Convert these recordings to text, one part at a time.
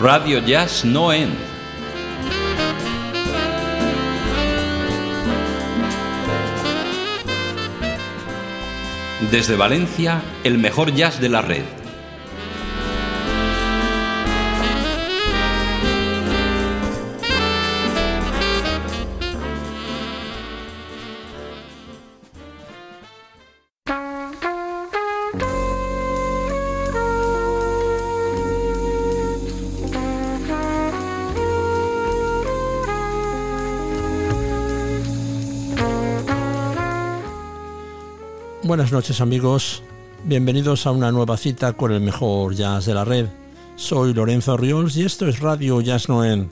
Radio Jazz No End. Desde Valencia, el mejor jazz de la red. Buenas noches amigos, bienvenidos a una nueva cita con el mejor jazz de la red. Soy Lorenzo Riols y esto es Radio Jazz Noel,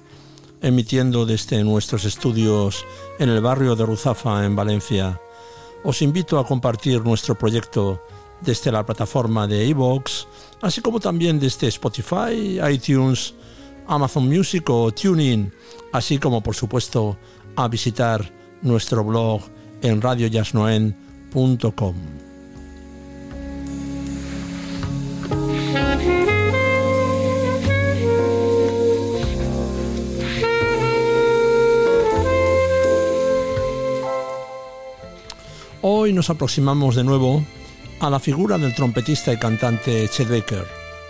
emitiendo desde nuestros estudios en el barrio de Ruzafa, en Valencia. Os invito a compartir nuestro proyecto desde la plataforma de iVoox, así como también desde Spotify, iTunes, Amazon Music o TuneIn, así como por supuesto a visitar nuestro blog en Hoy nos aproximamos de nuevo a la figura del trompetista y cantante Chet Baker.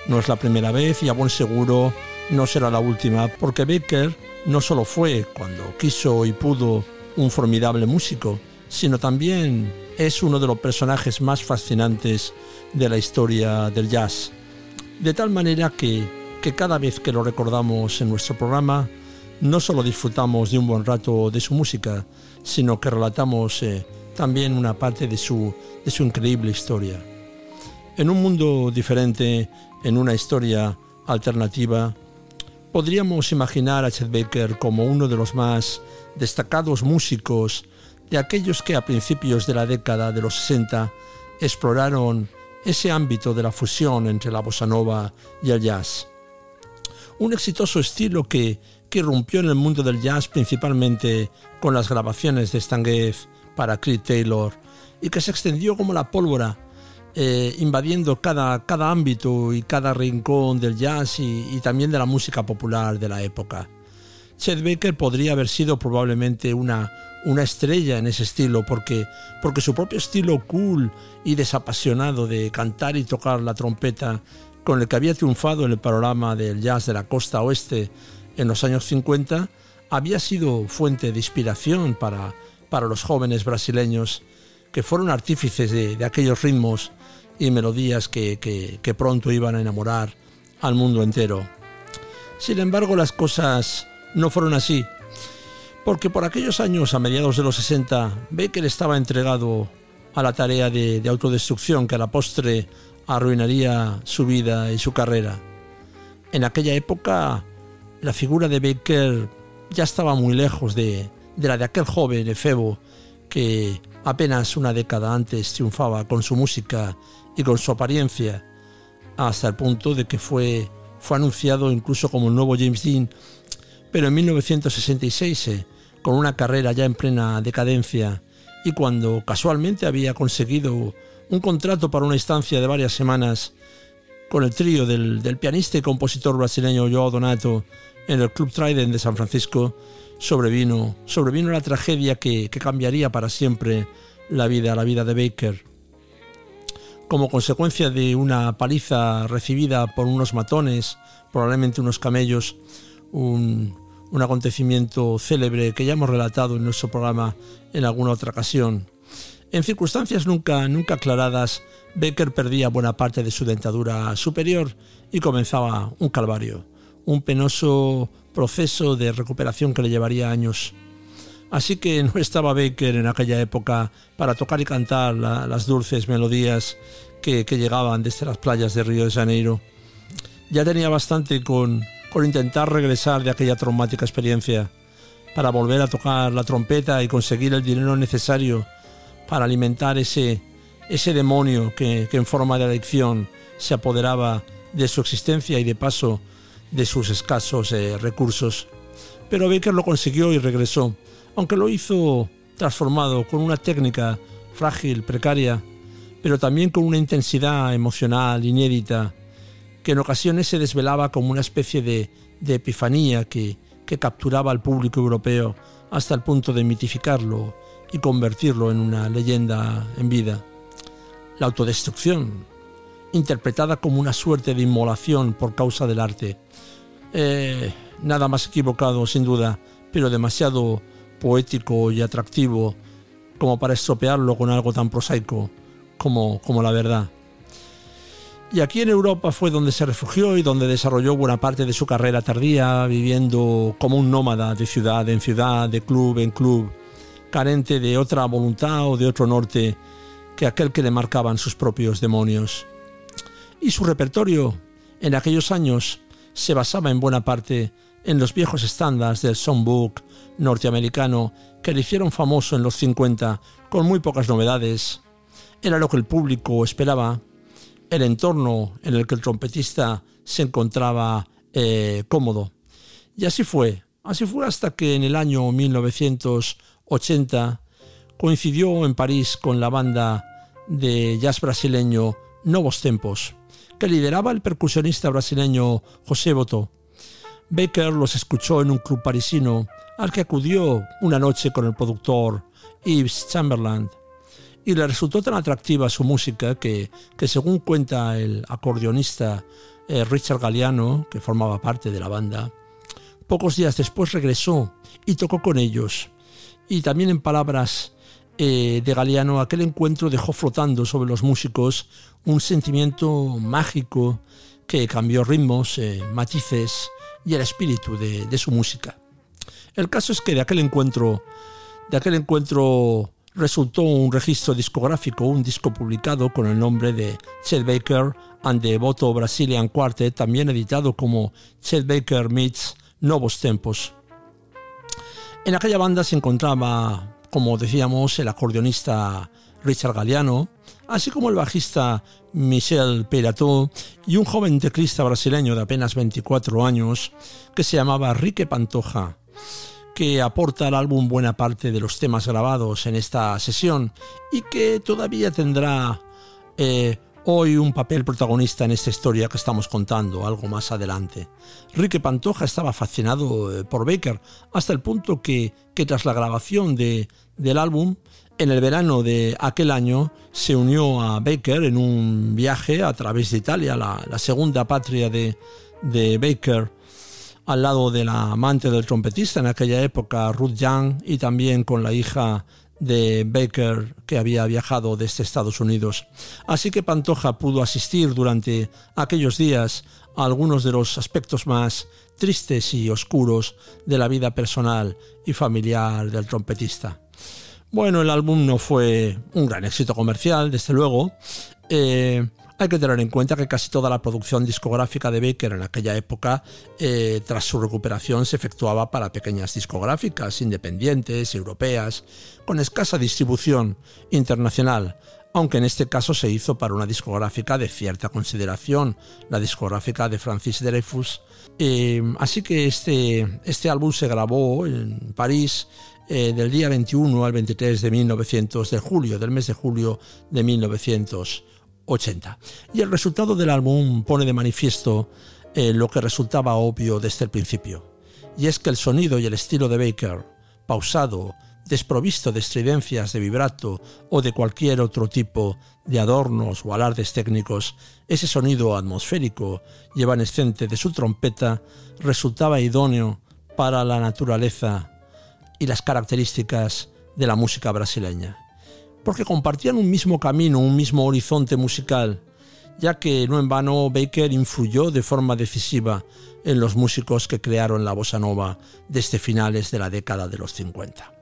No es la primera vez y a buen seguro no será la última, porque Baker no solo fue, cuando quiso y pudo, un formidable músico, sino también es uno de los personajes más fascinantes de la historia del jazz. De tal manera que, que cada vez que lo recordamos en nuestro programa, no solo disfrutamos de un buen rato de su música, sino que relatamos eh, también una parte de su, de su increíble historia. En un mundo diferente, en una historia alternativa, podríamos imaginar a Chet Baker como uno de los más destacados músicos de aquellos que a principios de la década de los 60 exploraron ese ámbito de la fusión entre la bossa nova y el jazz. Un exitoso estilo que, que irrumpió en el mundo del jazz principalmente con las grabaciones de Stan Getz para Creed Taylor y que se extendió como la pólvora, eh, invadiendo cada, cada ámbito y cada rincón del jazz y, y también de la música popular de la época. Chet Baker podría haber sido probablemente una, una estrella en ese estilo, porque, porque su propio estilo cool y desapasionado de cantar y tocar la trompeta, con el que había triunfado en el panorama del jazz de la costa oeste en los años 50, había sido fuente de inspiración para, para los jóvenes brasileños que fueron artífices de, aquellos ritmos y melodías que, que pronto iban a enamorar al mundo entero. Sin embargo, las cosas no fueron así porque por aquellos años, a mediados de los 60, Baker estaba entregado a la tarea de, autodestrucción que a la postre arruinaría su vida y su carrera. En aquella época, la figura de Baker ya estaba muy lejos de, de la de aquel joven efebo que apenas una década antes triunfaba con su música y con su apariencia, hasta el punto de que fue, fue anunciado incluso como el nuevo James Dean, pero en 1966 con una carrera ya en plena decadencia y cuando casualmente había conseguido un contrato para una estancia de varias semanas con el trío del, pianista y compositor brasileño Joao Donato en el Club Trident de San Francisco, sobrevino, sobrevino la tragedia que, que cambiaría para siempre la vida, la vida de Baker. Como consecuencia de una paliza recibida por unos matones, probablemente unos camellos, un, un acontecimiento célebre que ya hemos relatado en nuestro programa en alguna otra ocasión. En circunstancias nunca, nunca aclaradas, Becker perdía buena parte de su dentadura superior y comenzaba un calvario, un penoso proceso de recuperación que le llevaría años. Así que no estaba Baker en aquella época para tocar y cantar las dulces melodías que, que llegaban desde las playas de Río de Janeiro. Ya tenía bastante con, por intentar regresar de aquella traumática experiencia, para volver a tocar la trompeta y conseguir el dinero necesario para alimentar ese, ese demonio que, en forma de adicción se apoderaba de su existencia y de paso de sus escasos eh, recursos. Pero Baker lo consiguió y regresó, aunque lo hizo transformado con una técnica frágil, precaria, pero también con una intensidad emocional inédita que en ocasiones se desvelaba como una especie de, epifanía que, que capturaba al público europeo hasta el punto de mitificarlo y convertirlo en una leyenda en vida. La autodestrucción, interpretada como una suerte de inmolación por causa del arte. Eh, nada más equivocado, sin duda, pero demasiado poético y atractivo como para estropearlo con algo tan prosaico como, como la verdad. Y aquí en Europa fue donde se refugió y donde desarrolló buena parte de su carrera tardía, viviendo como un nómada de ciudad en ciudad, de club en club, carente de otra voluntad o de otro norte que aquel que le marcaban sus propios demonios. Y su repertorio en aquellos años se basaba en buena parte en los viejos estándares del songbook norteamericano que le hicieron famoso en los 50 con muy pocas novedades. Era lo que el público esperaba, el entorno en el que el trompetista se encontraba eh, cómodo. Y así fue, así fue hasta que en el año 1980 coincidió en París con la banda de jazz brasileño Novos Tempos, que lideraba el percusionista brasileño José Boto. Baker los escuchó en un club parisino al que acudió una noche con el productor Yves Chamberlain y le resultó tan atractiva su música que, que según cuenta el acordeonista eh, Richard Galliano, que formaba parte de la banda, pocos días después regresó y tocó con ellos. Y también en palabras eh, de Galeano, aquel encuentro dejó flotando sobre los músicos un sentimiento mágico que cambió ritmos, eh, matices y el espíritu de, su música. El caso es que de aquel encuentro, de aquel encuentro resultó un registro discográfico, un disco publicado con el nombre de Chet Baker and the Voto Brazilian Quartet, también editado como Chet Baker Meets Novos Tempos. En aquella banda se encontraba como decíamos, el acordeonista Richard Galliano, así como el bajista Michel Perato y un joven teclista brasileño de apenas 24 años que se llamaba Rique Pantoja, que aporta al álbum buena parte de los temas grabados en esta sesión y que todavía tendrá eh, hoy un papel protagonista en esta historia que estamos contando algo más adelante. Rique Pantoja estaba fascinado eh, por Baker hasta el punto que, tras la grabación de, del álbum, en el verano de aquel año se unió a Baker en un viaje a través de Italia, la, segunda patria de Baker al lado de la amante del trompetista en aquella época, Ruth Young, y también con la hija de Baker que había viajado desde Estados Unidos. Así que Pantoja pudo asistir durante aquellos días a algunos de los aspectos más tristes y oscuros de la vida personal y familiar del trompetista. Bueno, el álbum no fue un gran éxito comercial, desde luego, eh, hay que tener en cuenta que casi toda la producción discográfica de Baker en aquella época, eh, tras su recuperación, se efectuaba para pequeñas discográficas independientes, europeas, con escasa distribución internacional, aunque en este caso se hizo para una discográfica de cierta consideración, la discográfica de Francis Dreyfus. Eh, así que este, este álbum se grabó en París eh, del día 21 al 23 de 1900, de julio, del mes de julio de 1900. Y el resultado del álbum pone de manifiesto eh, lo que resultaba obvio desde el principio, y es que el sonido y el estilo de Baker, pausado, desprovisto de estridencias de vibrato o de cualquier otro tipo de adornos o alardes técnicos, ese sonido atmosférico y evanescente de su trompeta resultaba idóneo para la naturaleza y las características de la música brasileña porque compartían un mismo camino, un mismo horizonte musical, ya que no en vano Baker influyó de forma decisiva en los músicos que crearon la bossa nova desde finales de la década de los 50.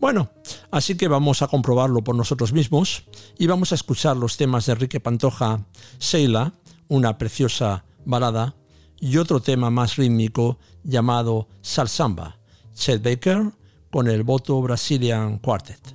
Bueno, así que vamos a comprobarlo por nosotros mismos y vamos a escuchar los temas de Enrique Pantoja, Seila, una preciosa balada, y otro tema más rítmico llamado Salsamba, Chet Baker con el Voto Brazilian Quartet.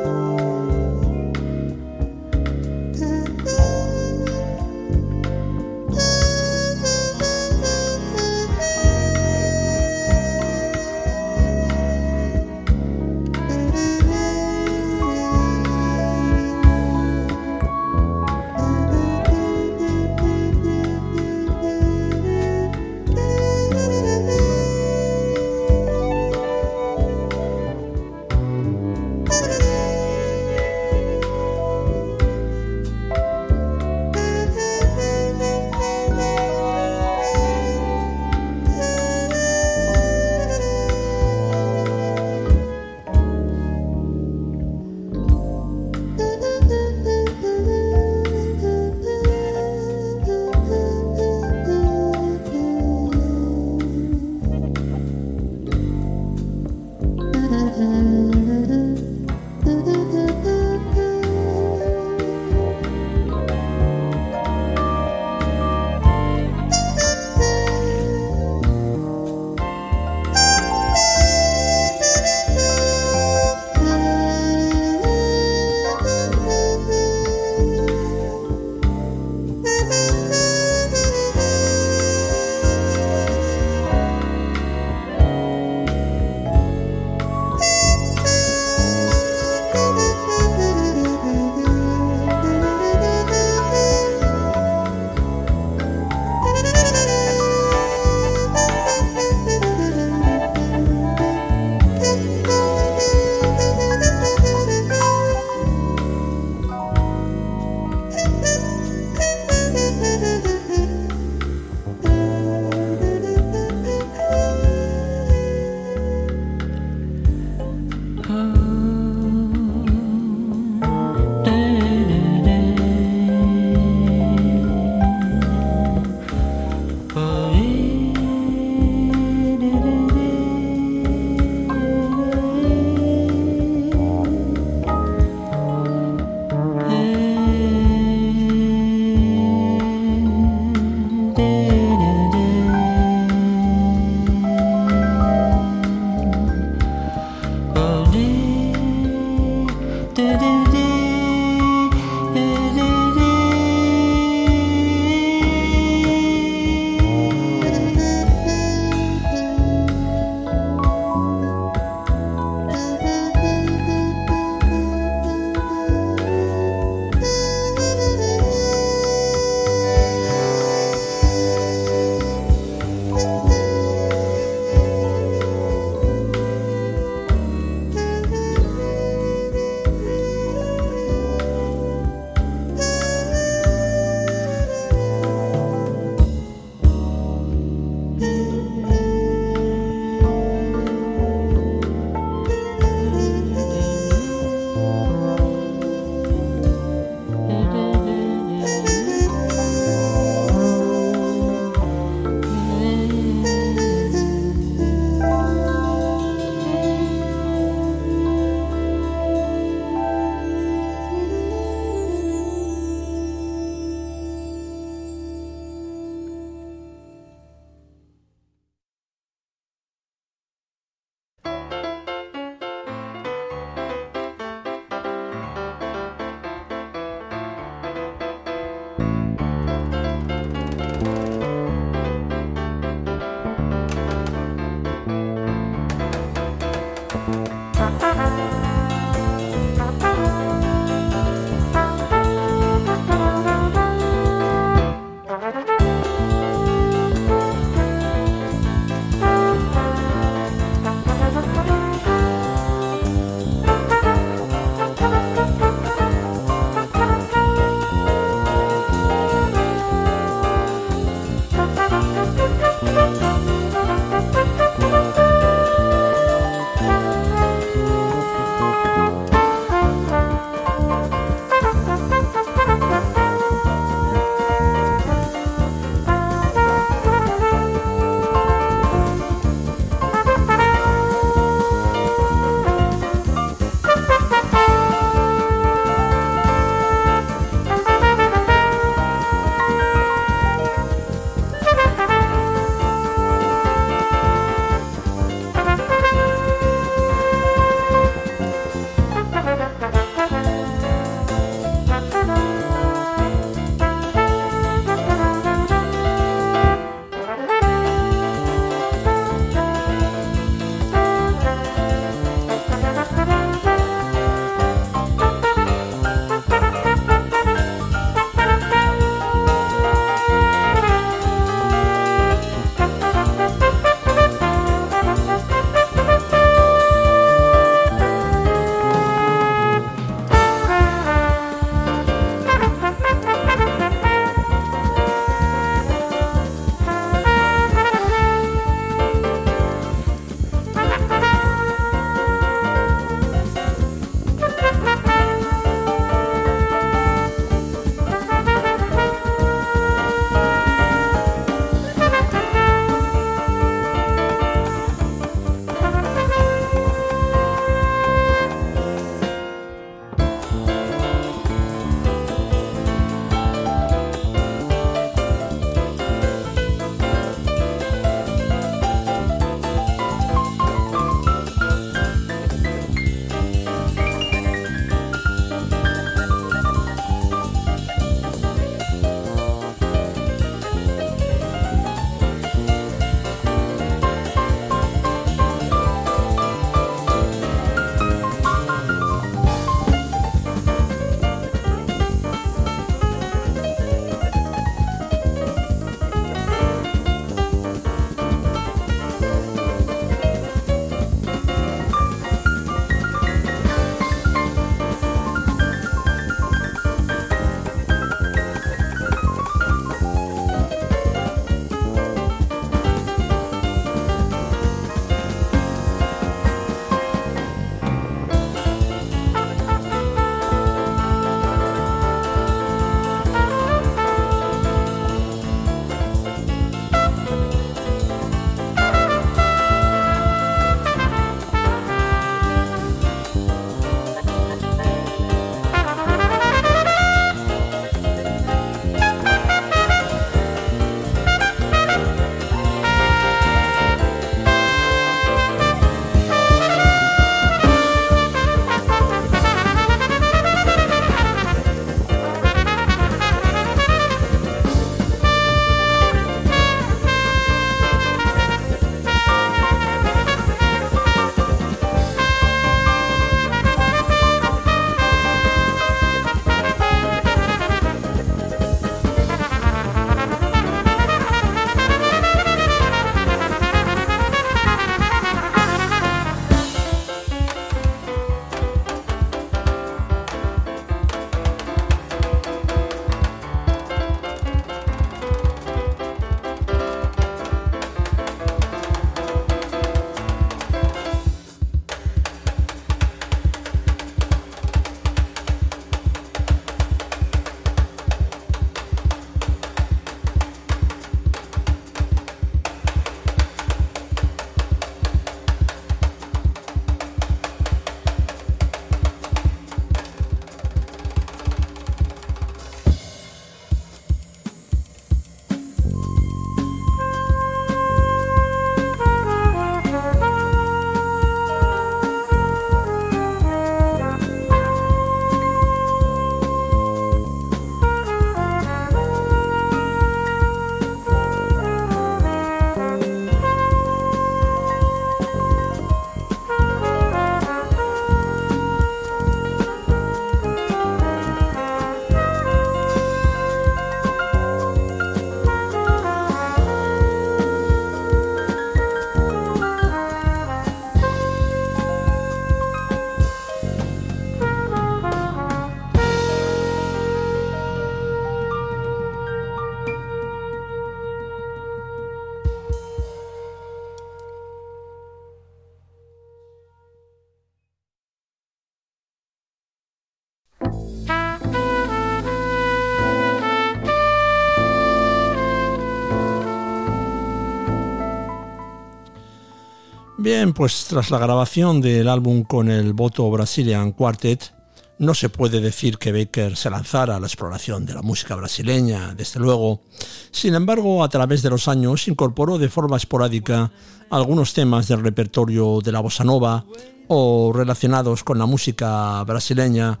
Bien, pues tras la grabación del álbum con el voto Brazilian Quartet, no se puede decir que Baker se lanzara a la exploración de la música brasileña, desde luego. Sin embargo, a través de los años incorporó de forma esporádica algunos temas del repertorio de la bossa nova o relacionados con la música brasileña,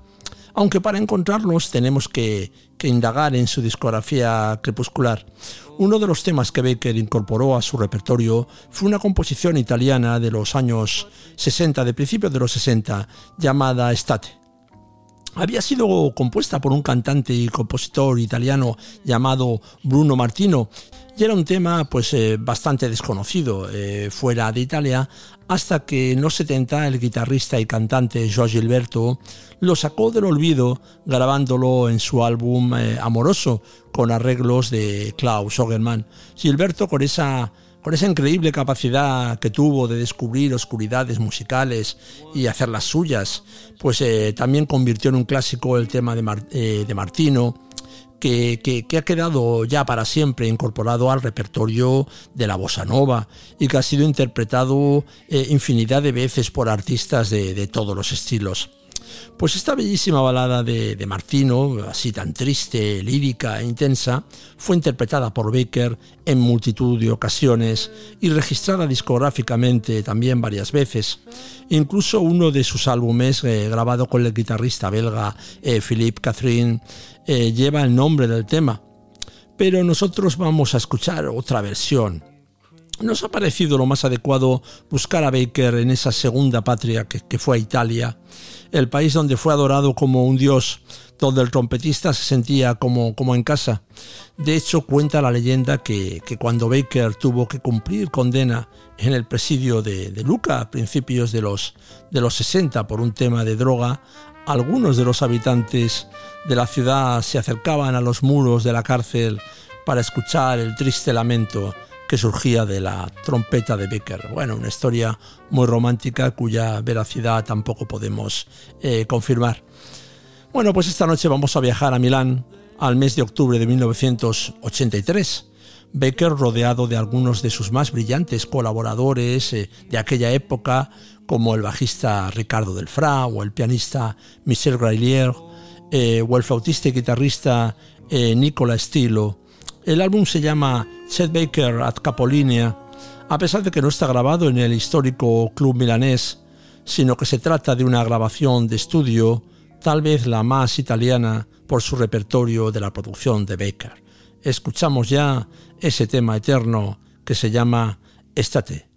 aunque para encontrarlos tenemos que, indagar en su discografía crepuscular. Uno de los temas que Baker incorporó a su repertorio fue una composición italiana de los años 60, de principios de los 60, llamada Estate había sido compuesta por un cantante y compositor italiano llamado Bruno Martino y era un tema pues eh, bastante desconocido eh, fuera de Italia hasta que en los 70 el guitarrista y cantante Joao Gilberto lo sacó del olvido grabándolo en su álbum eh, Amoroso con arreglos de Klaus Ogerman. Gilberto con esa con esa increíble capacidad que tuvo de descubrir oscuridades musicales y hacerlas suyas, pues eh, también convirtió en un clásico el tema de, eh, Martino, que, ha quedado ya para siempre incorporado al repertorio de la bossa nova y que ha sido interpretado eh, infinidad de veces por artistas de todos los estilos. Pues esta bellísima balada de, Martino, así tan triste, lírica e intensa, fue interpretada por Baker en multitud de ocasiones y registrada discográficamente también varias veces. Incluso uno de sus álbumes, eh, grabado con el guitarrista belga eh, Philippe Catherine, eh, lleva el nombre del tema. Pero nosotros vamos a escuchar otra versión, nos ha parecido lo más adecuado buscar a Baker en esa segunda patria que, fue a Italia, el país donde fue adorado como un dios, donde el trompetista se sentía como, como en casa. De hecho, cuenta la leyenda que, cuando Baker tuvo que cumplir condena en el presidio de, Luca a principios de los, de los 60 por un tema de droga, algunos de los habitantes de la ciudad se acercaban a los muros de la cárcel para escuchar el triste lamento que surgía de la trompeta de Becker. Bueno, una historia muy romántica cuya veracidad tampoco podemos eh, confirmar. Bueno, pues esta noche vamos a viajar a Milán al mes de octubre de 1983. Becker, rodeado de algunos de sus más brillantes colaboradores eh, de aquella época, como el bajista Ricardo Delfra o el pianista Michel Grailier, eh, o el flautista y guitarrista Nicola Stilo, el álbum se llama Chet Baker at Capolinia, a pesar de que no está grabado en el histórico club milanés, sino que se trata de una grabación de estudio, tal vez la más italiana por su repertorio de la producción de Baker. Escuchamos ya ese tema eterno que se llama Estate.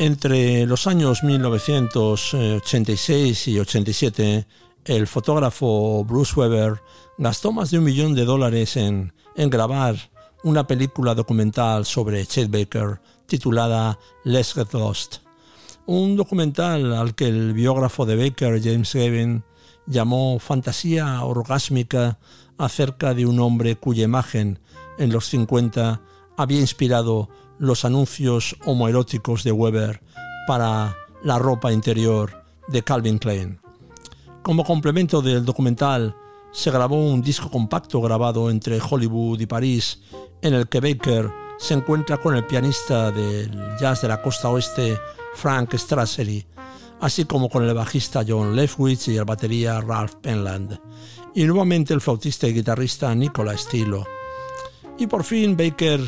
Entre los años 1986 y 87, el fotógrafo Bruce Weber gastó más de un millón de dólares en, grabar una película documental sobre Chet Baker titulada Let's Get Lost. Un documental al que el biógrafo de Baker, James Gavin, llamó fantasía orgásmica acerca de un hombre cuya imagen en los 50 había inspirado los anuncios homoeróticos de Weber para la ropa interior de Calvin Klein. Como complemento del documental, se grabó un disco compacto grabado entre Hollywood y París, en el que Baker se encuentra con el pianista del jazz de la costa oeste Frank Strassery, así como con el bajista John Lefwitz y el batería Ralph Penland, y nuevamente el flautista y guitarrista Nicola Stilo. Y por fin Baker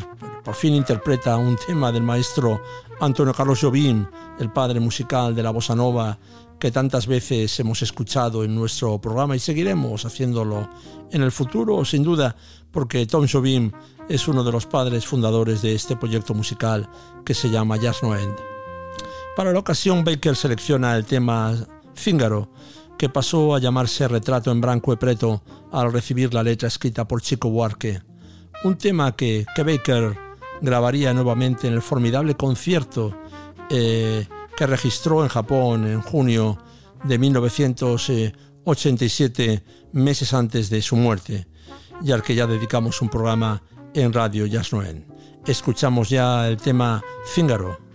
por fin interpreta un tema del maestro Antonio Carlos Jobim, el padre musical de la bossa nova que tantas veces hemos escuchado en nuestro programa y seguiremos haciéndolo en el futuro, sin duda, porque Tom Jobim es uno de los padres fundadores de este proyecto musical que se llama Jazz No End. Para la ocasión, Baker selecciona el tema Fíngaro, que pasó a llamarse Retrato en Branco e Preto al recibir la letra escrita por Chico Buarque. Un tema que, que Baker grabaría nuevamente en el formidable concierto eh, que registró en Japón en junio de 1987, meses antes de su muerte, y al que ya dedicamos un programa en Radio Jazz Escuchamos ya el tema Fíngaro.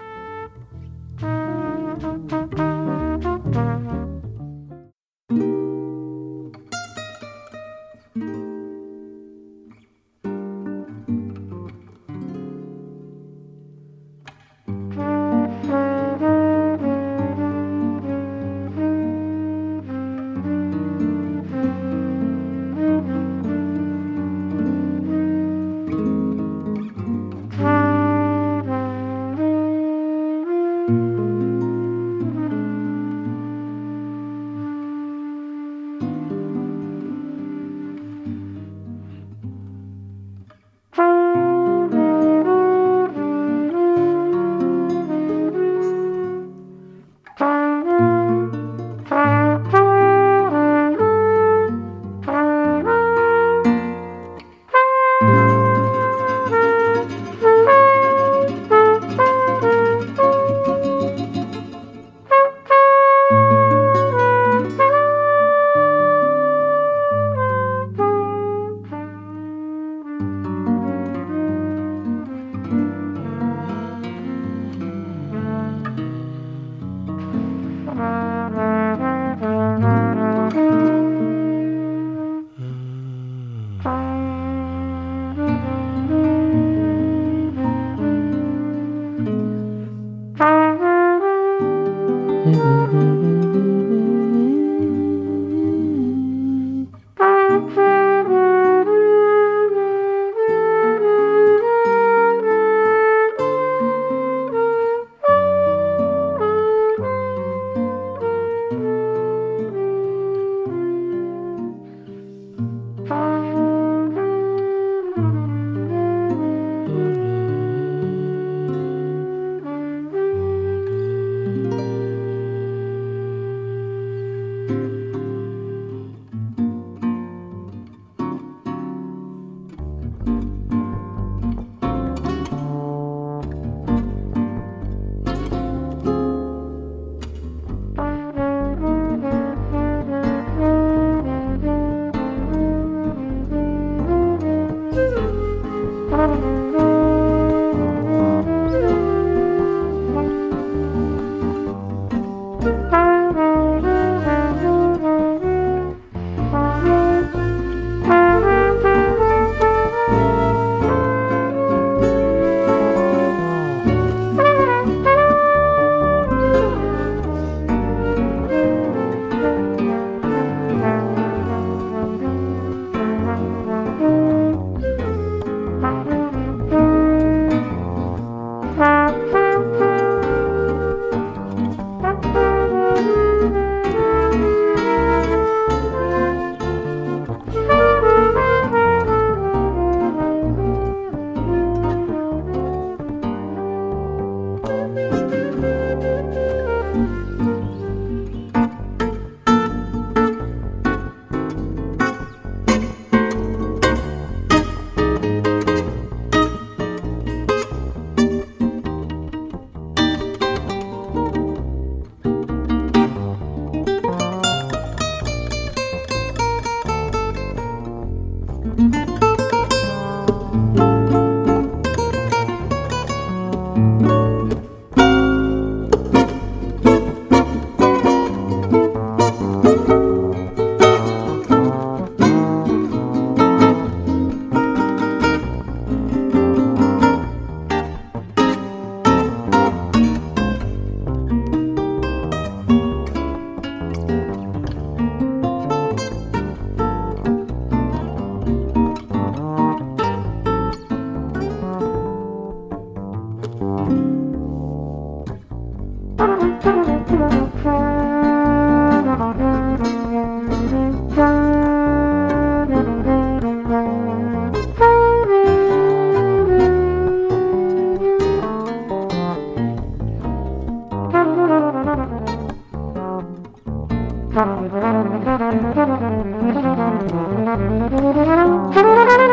Thank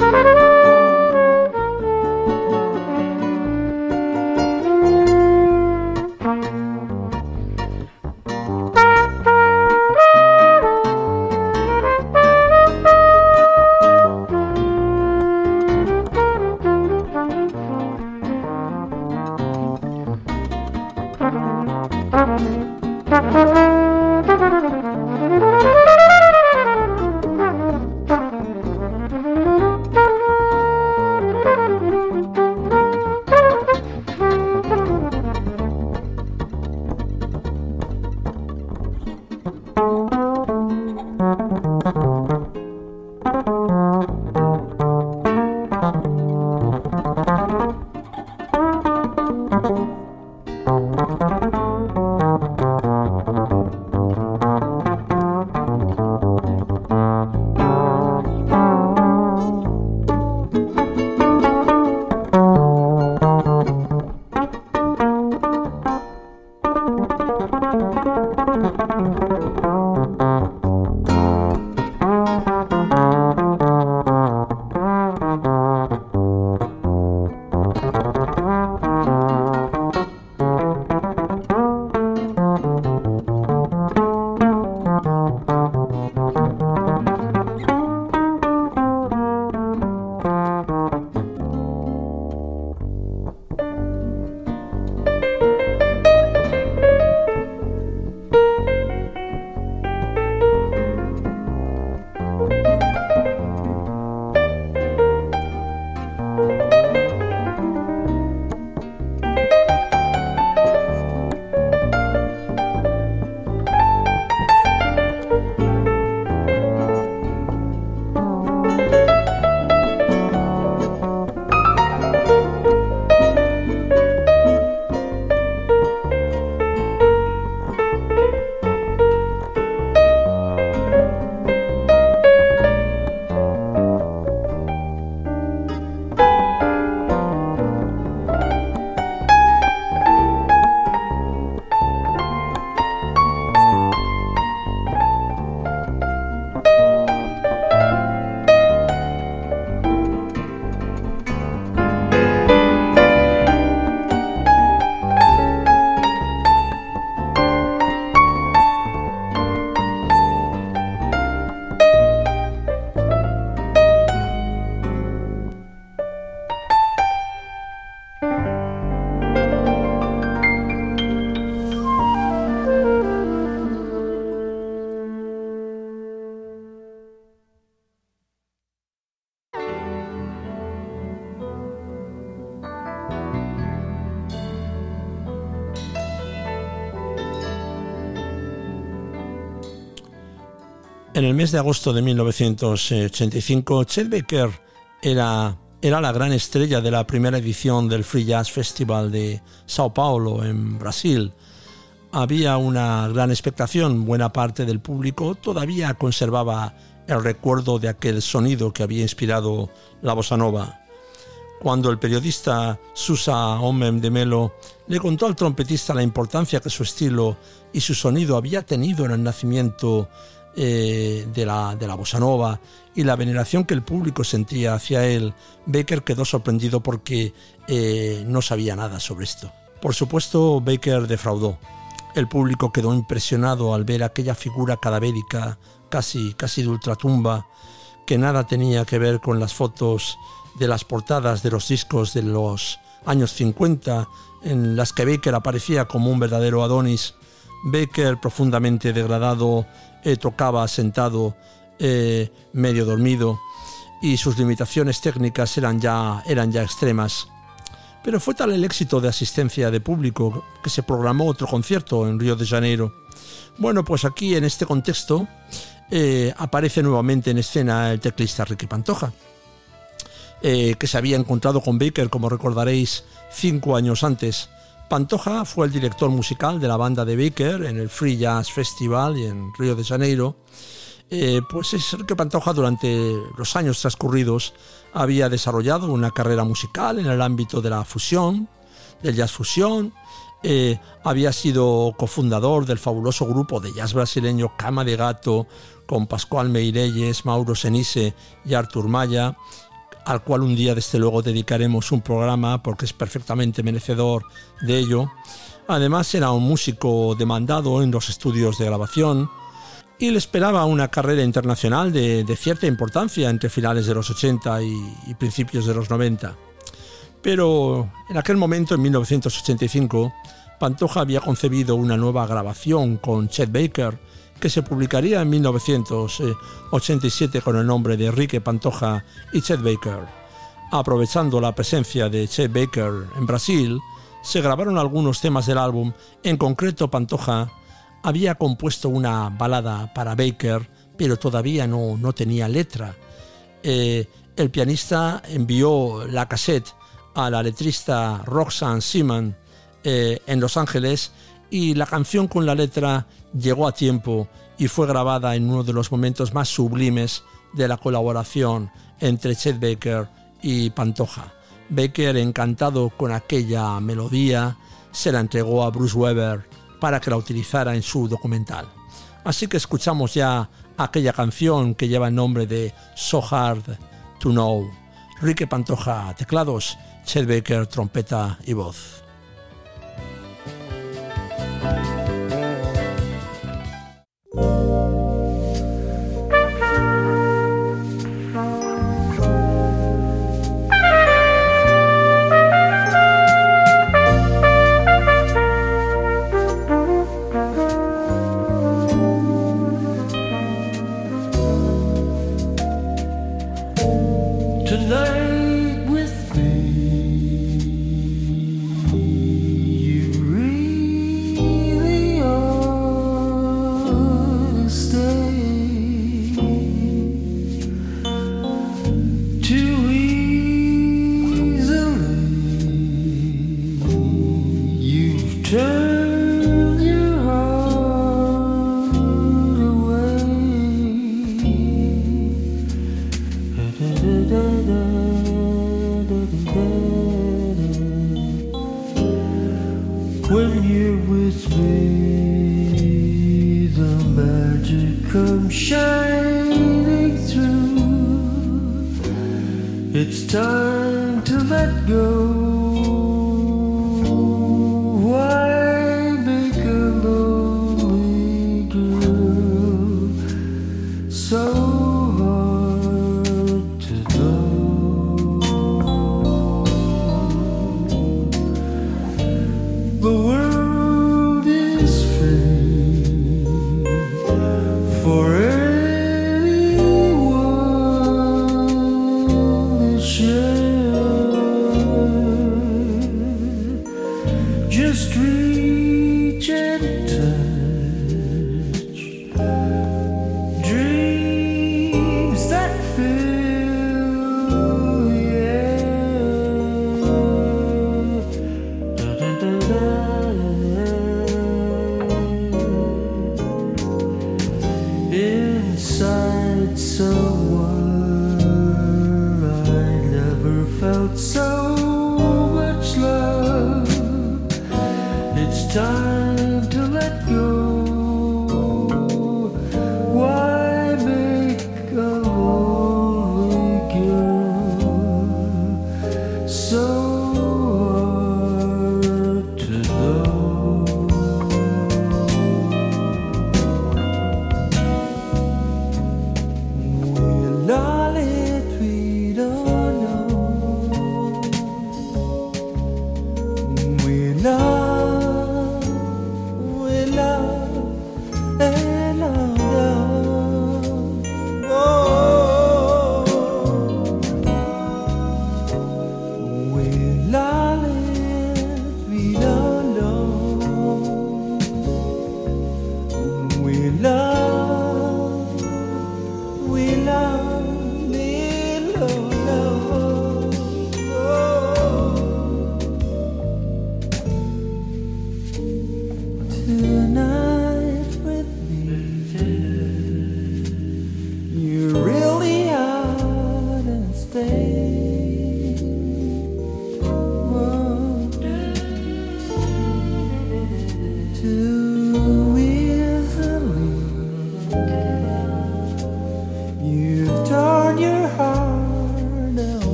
you. Mes de agosto de 1985, Chet Baker era, era la gran estrella de la primera edición del Free Jazz Festival de Sao Paulo, en Brasil. Había una gran expectación, buena parte del público todavía conservaba el recuerdo de aquel sonido que había inspirado la bossa nova. Cuando el periodista Susa Omem de Melo le contó al trompetista la importancia que su estilo y su sonido había tenido en el nacimiento eh, de, la, de la bossa nova y la veneración que el público sentía hacia él, Baker quedó sorprendido porque eh, no sabía nada sobre esto. Por supuesto, Baker defraudó. El público quedó impresionado al ver aquella figura cadavérica, casi, casi de ultratumba, que nada tenía que ver con las fotos de las portadas de los discos de los años 50, en las que Baker aparecía como un verdadero Adonis. Baker, profundamente degradado, eh, tocaba sentado, eh, medio dormido, y sus limitaciones técnicas eran ya, eran ya extremas. Pero fue tal el éxito de asistencia de público que se programó otro concierto en Río de Janeiro. Bueno, pues aquí en este contexto eh, aparece nuevamente en escena el teclista Ricky Pantoja, que se había encontrado con Baker, como recordaréis, cinco años antes Pantoja fue el director musical de la banda de Baker en el Free Jazz Festival en Río de Janeiro. Eh, pues es que Pantoja durante los años transcurridos había desarrollado una carrera musical en el ámbito de la fusión, del jazz fusión, eh, había sido cofundador del fabuloso grupo de jazz brasileño Cama de Gato con Pascual Meirelles, Mauro Senise y Artur Maya al cual un día desde luego dedicaremos un programa porque es perfectamente merecedor de ello. Además era un músico demandado en los estudios de grabación y le esperaba una carrera internacional de, cierta importancia entre finales de los 80 y, principios de los 90. Pero en aquel momento, en 1985, Pantoja había concebido una nueva grabación con Chet Baker, que se publicaría en 1987 con el nombre de Enrique Pantoja y Chet Baker. Aprovechando la presencia de Chet Baker en Brasil, se grabaron algunos temas del álbum, en concreto Pantoja había compuesto una balada para Baker, pero todavía no, no tenía letra. Eh, el pianista envió la cassette a la letrista Roxanne Simon eh, en Los Ángeles y la canción con la letra llegó a tiempo y fue grabada en uno de los momentos más sublimes de la colaboración entre Chet Baker y Pantoja. Baker, encantado con aquella melodía, se la entregó a Bruce Weber para que la utilizara en su documental. Así que escuchamos ya aquella canción que lleva el nombre de So Hard to Know. Rique Pantoja, teclados, Chet Baker, trompeta y voz. so much love. It's time.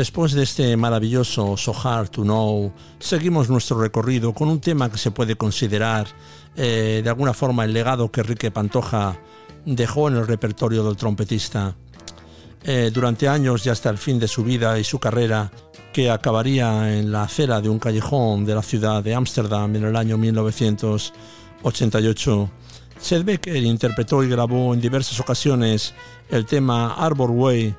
Después de este maravilloso So Hard to Know, seguimos nuestro recorrido con un tema que se puede considerar eh, de alguna forma el legado que Enrique Pantoja dejó en el repertorio del trompetista. Eh, durante años y hasta el fin de su vida y su carrera, que acabaría en la acera de un callejón de la ciudad de Ámsterdam en el año 1988, Chet Becker interpretó y grabó en diversas ocasiones el tema Arbor Way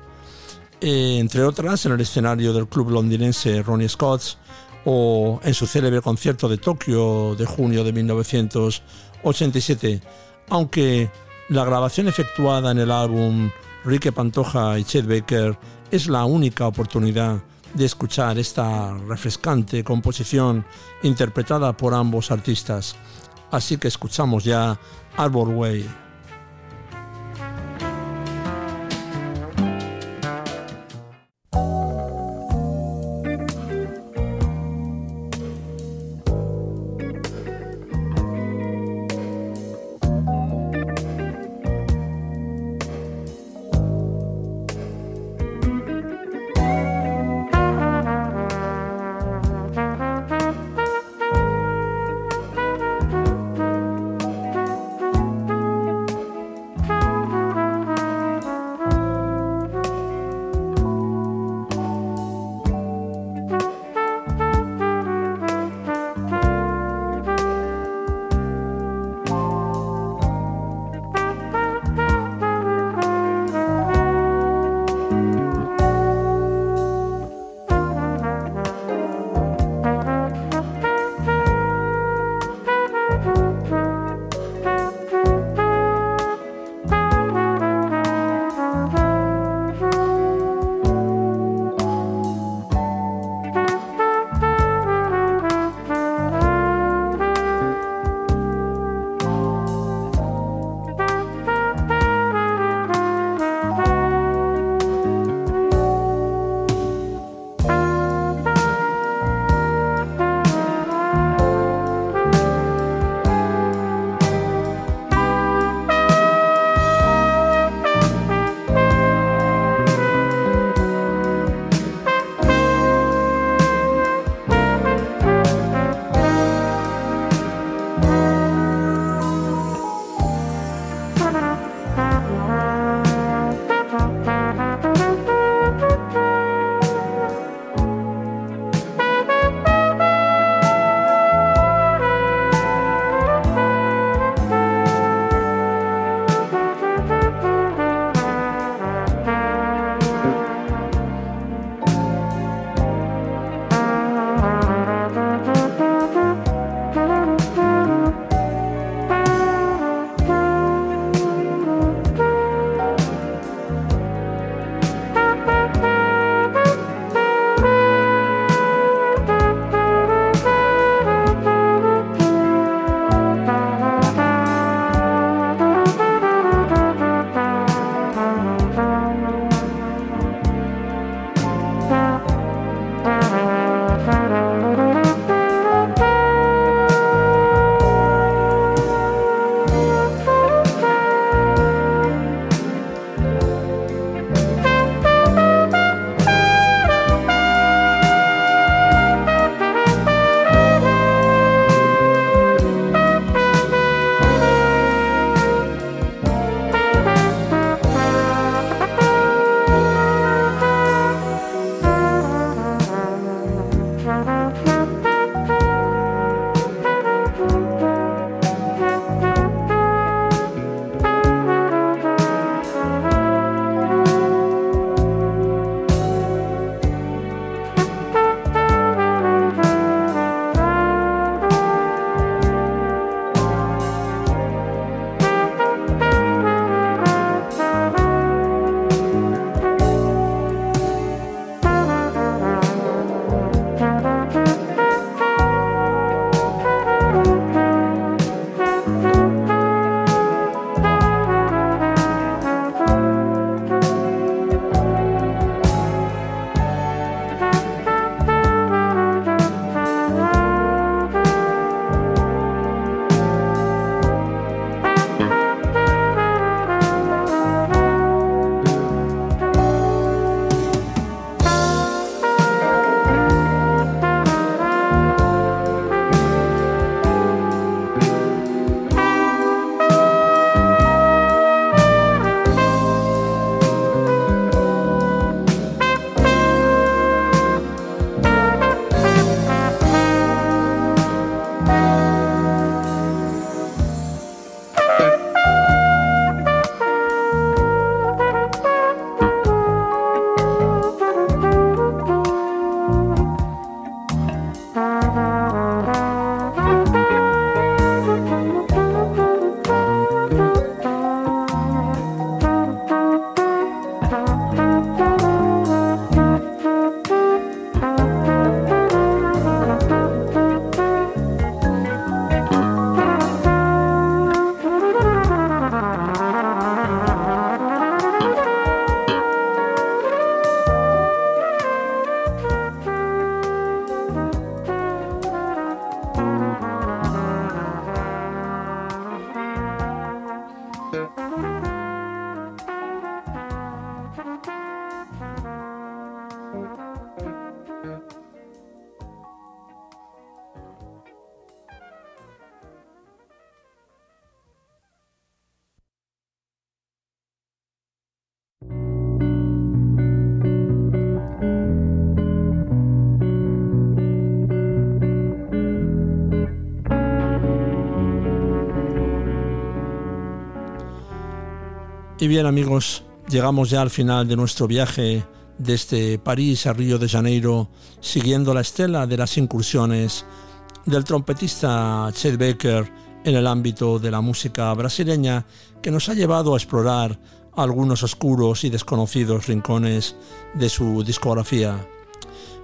eh, entre otras en el escenario del club londinense Ronnie Scott's o en su célebre concierto de Tokio de junio de 1987, aunque la grabación efectuada en el álbum Rique Pantoja y Chet Baker es la única oportunidad de escuchar esta refrescante composición interpretada por ambos artistas. Así que escuchamos ya Arbor Way. Y bien amigos, llegamos ya al final de nuestro viaje desde París a Río de Janeiro, siguiendo la estela de las incursiones del trompetista Chet Baker en el ámbito de la música brasileña, que nos ha llevado a explorar algunos oscuros y desconocidos rincones de su discografía.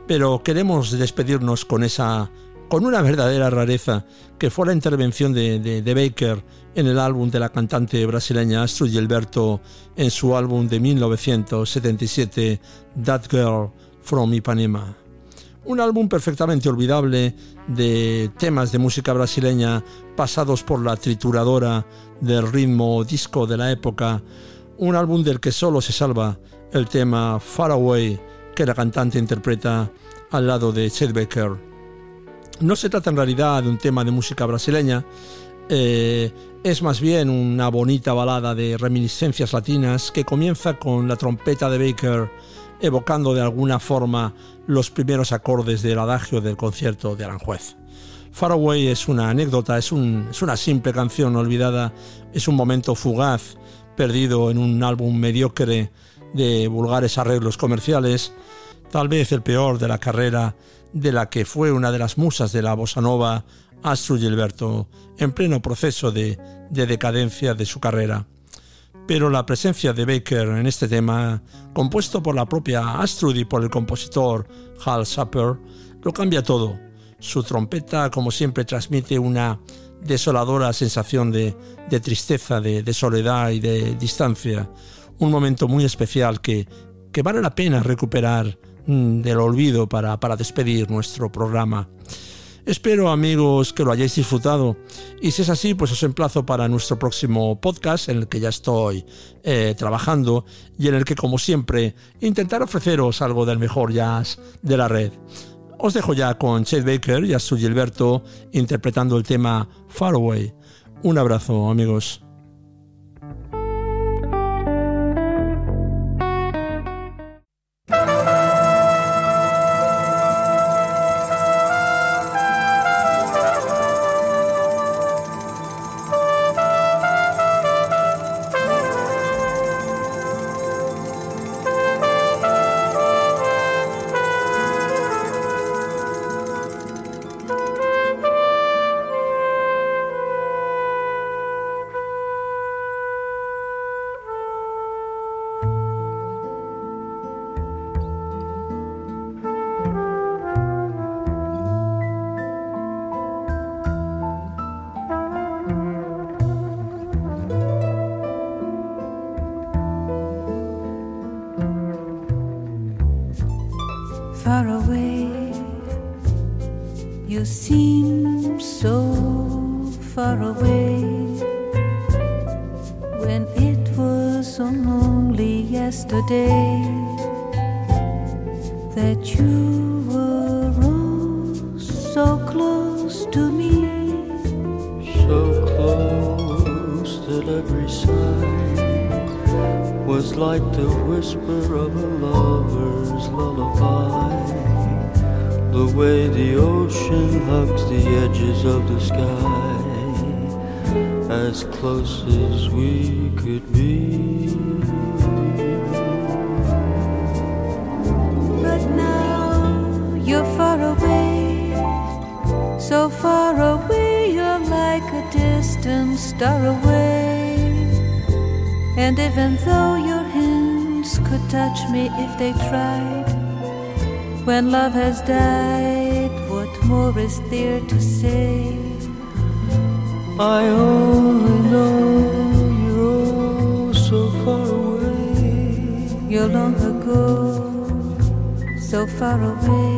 Pero queremos despedirnos con esa con una verdadera rareza, que fue la intervención de, Baker en el álbum de la cantante brasileña Astrid Gilberto en su álbum de 1977, That Girl from Ipanema. Un álbum perfectamente olvidable de temas de música brasileña pasados por la trituradora del ritmo disco de la época, un álbum del que solo se salva el tema Far Away que la cantante interpreta al lado de Chet Baker. No se trata en realidad de un tema de música brasileña, eh, es más bien una bonita balada de reminiscencias latinas que comienza con la trompeta de Baker evocando de alguna forma los primeros acordes del adagio del concierto de Aranjuez. Faraway es una anécdota, es, es una simple canción olvidada, es un momento fugaz, perdido en un álbum mediocre de vulgares arreglos comerciales, tal vez el peor de la carrera de la que fue una de las musas de la bossa nova, Astrud Gilberto, en pleno proceso de, decadencia de su carrera. Pero la presencia de Baker en este tema, compuesto por la propia Astrud y por el compositor Hal Sapper, lo cambia todo. Su trompeta, como siempre, transmite una desoladora sensación de, tristeza, de, soledad y de distancia. Un momento muy especial que, vale la pena recuperar del olvido para, despedir nuestro programa. Espero amigos que lo hayáis disfrutado y si es así pues os emplazo para nuestro próximo podcast en el que ya estoy eh, trabajando y en el que como siempre intentar ofreceros algo del mejor jazz de la red. Os dejo ya con Chet Baker y a su Gilberto interpretando el tema as close as we could be. But now you're far away, so far away, you're like a distant star away. And even though your hands could touch me if they tried, when love has died, what more is there to say? I only know you're oh so far away. You're long ago, so far away.